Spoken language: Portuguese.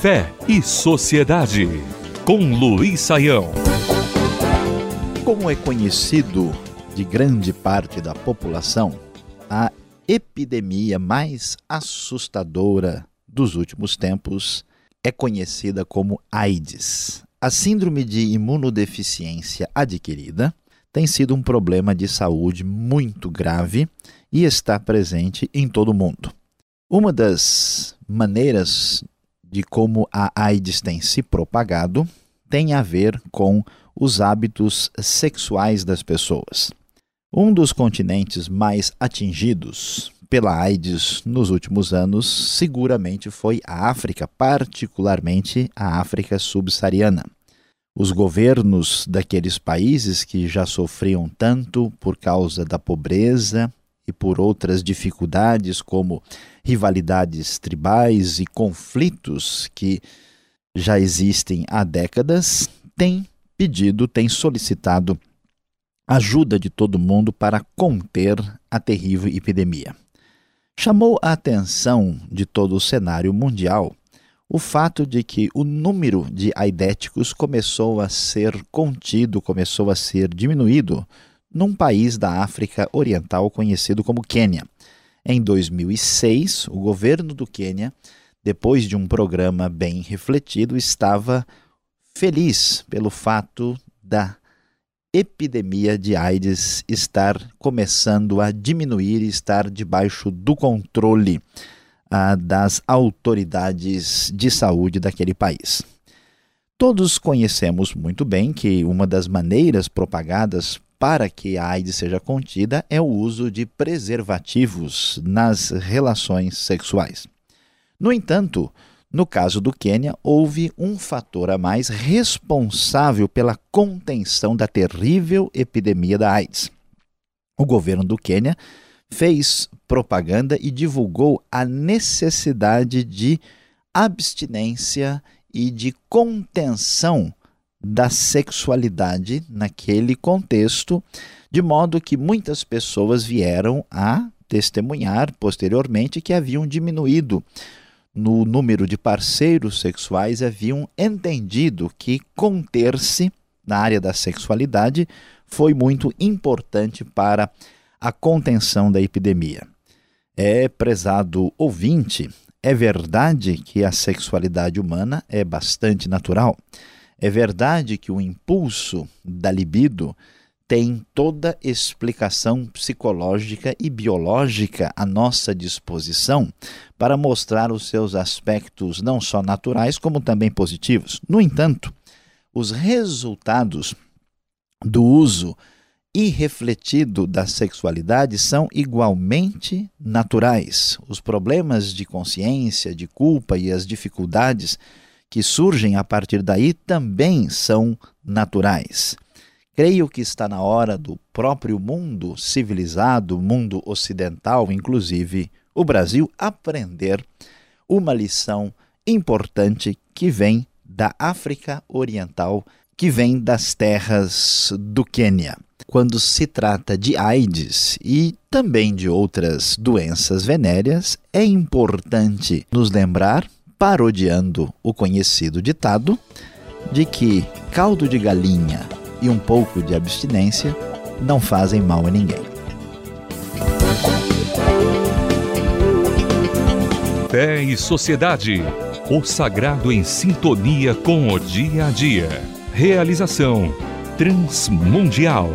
Fé e Sociedade, com Luiz Saião. Como é conhecido de grande parte da população, a epidemia mais assustadora dos últimos tempos é conhecida como AIDS. A síndrome de imunodeficiência adquirida tem sido um problema de saúde muito grave e está presente em todo o mundo. Uma das maneiras de como a AIDS tem se propagado tem a ver com os hábitos sexuais das pessoas. Um dos continentes mais atingidos pela AIDS nos últimos anos seguramente foi a África, particularmente a África subsaariana. Os governos daqueles países que já sofriam tanto por causa da pobreza e por outras dificuldades, como rivalidades tribais e conflitos que já existem há décadas, têm pedido, têm solicitado ajuda de todo mundo para conter a terrível epidemia. Chamou a atenção de todo o cenário mundial o fato de que o número de aidéticos começou a ser contido, começou a ser diminuído num país da África Oriental conhecido como Quênia. Em 2006, o governo do Quênia, depois de um programa bem refletido, estava feliz pelo fato da epidemia de AIDS estar começando a diminuir e estar debaixo do controle ah, das autoridades de saúde daquele país. Todos conhecemos muito bem que uma das maneiras propagadas para que a AIDS seja contida é o uso de preservativos nas relações sexuais. No entanto, no caso do Quênia, houve um fator a mais responsável pela contenção da terrível epidemia da AIDS. O governo do Quênia fez propaganda e divulgou a necessidade de abstinência e de contenção da sexualidade naquele contexto, de modo que muitas pessoas vieram a testemunhar posteriormente que haviam diminuído no número de parceiros sexuais, haviam entendido que conter-se na área da sexualidade foi muito importante para a contenção da epidemia. É, prezado ouvinte, é verdade que a sexualidade humana é bastante natural. É verdade que o impulso da libido tem toda explicação psicológica e biológica à nossa disposição para mostrar os seus aspectos não só naturais, como também positivos. No entanto, os resultados do uso irrefletido da sexualidade são igualmente naturais. Os problemas de consciência, de culpa e as dificuldades que surgem a partir daí também são naturais. Creio que está na hora do próprio mundo civilizado, mundo ocidental, inclusive o Brasil, aprender uma lição importante que vem da África Oriental, que vem das terras do Quênia quando se trata de AIDS e também de outras doenças venéreas, é importante nos lembrar, parodiando o conhecido ditado, de que caldo de galinha e um pouco de abstinência não fazem mal a ninguém. Fé e Sociedade. O sagrado em sintonia com o dia a dia. Realização Transmundial.